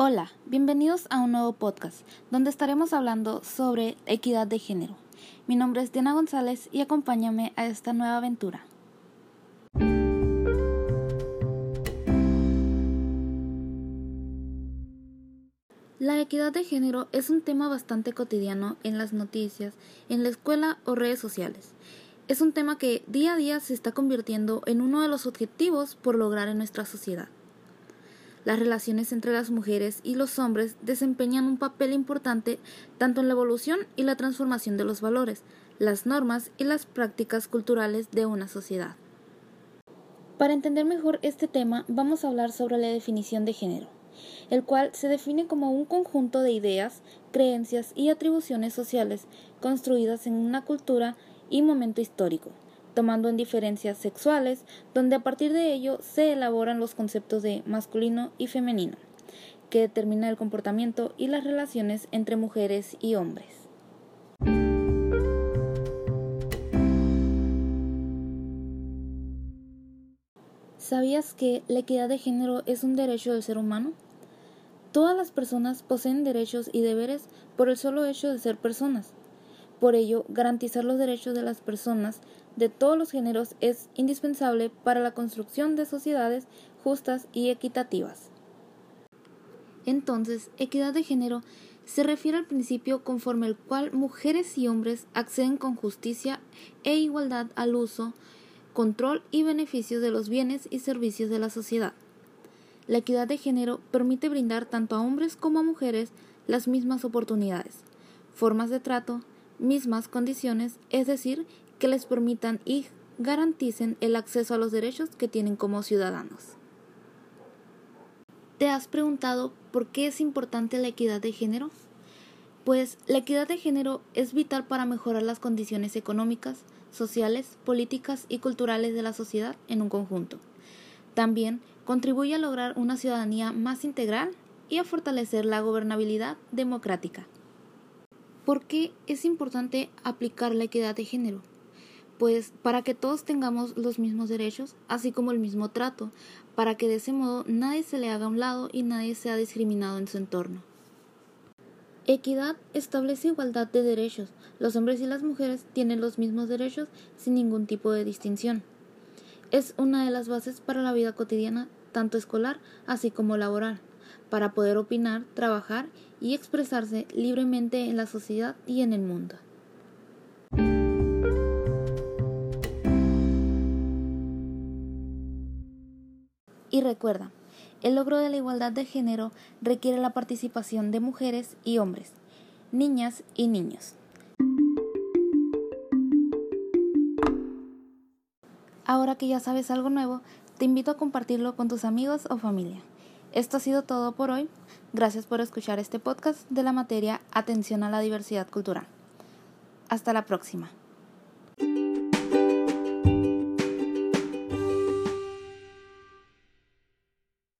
Hola, bienvenidos a un nuevo podcast donde estaremos hablando sobre equidad de género. Mi nombre es Diana González y acompáñame a esta nueva aventura. La equidad de género es un tema bastante cotidiano en las noticias, en la escuela o redes sociales. Es un tema que día a día se está convirtiendo en uno de los objetivos por lograr en nuestra sociedad. Las relaciones entre las mujeres y los hombres desempeñan un papel importante tanto en la evolución y la transformación de los valores, las normas y las prácticas culturales de una sociedad. Para entender mejor este tema, vamos a hablar sobre la definición de género el cual se define como un conjunto de ideas, creencias y atribuciones sociales construidas en una cultura y momento histórico, tomando en diferencias sexuales, donde a partir de ello se elaboran los conceptos de masculino y femenino, que determina el comportamiento y las relaciones entre mujeres y hombres. ¿Sabías que la equidad de género es un derecho del ser humano? Todas las personas poseen derechos y deberes por el solo hecho de ser personas. Por ello, garantizar los derechos de las personas de todos los géneros es indispensable para la construcción de sociedades justas y equitativas. Entonces, equidad de género se refiere al principio conforme el cual mujeres y hombres acceden con justicia e igualdad al uso, control y beneficio de los bienes y servicios de la sociedad. La equidad de género permite brindar tanto a hombres como a mujeres las mismas oportunidades, formas de trato, mismas condiciones, es decir, que les permitan y garanticen el acceso a los derechos que tienen como ciudadanos. ¿Te has preguntado por qué es importante la equidad de género? Pues la equidad de género es vital para mejorar las condiciones económicas, sociales, políticas y culturales de la sociedad en un conjunto. También contribuye a lograr una ciudadanía más integral y a fortalecer la gobernabilidad democrática. ¿Por qué es importante aplicar la equidad de género? Pues para que todos tengamos los mismos derechos, así como el mismo trato, para que de ese modo nadie se le haga a un lado y nadie sea discriminado en su entorno. Equidad establece igualdad de derechos. Los hombres y las mujeres tienen los mismos derechos sin ningún tipo de distinción es una de las bases para la vida cotidiana, tanto escolar así como laboral, para poder opinar, trabajar y expresarse libremente en la sociedad y en el mundo. Y recuerda, el logro de la igualdad de género requiere la participación de mujeres y hombres, niñas y niños. Ahora que ya sabes algo nuevo, te invito a compartirlo con tus amigos o familia. Esto ha sido todo por hoy. Gracias por escuchar este podcast de la materia Atención a la Diversidad Cultural. Hasta la próxima.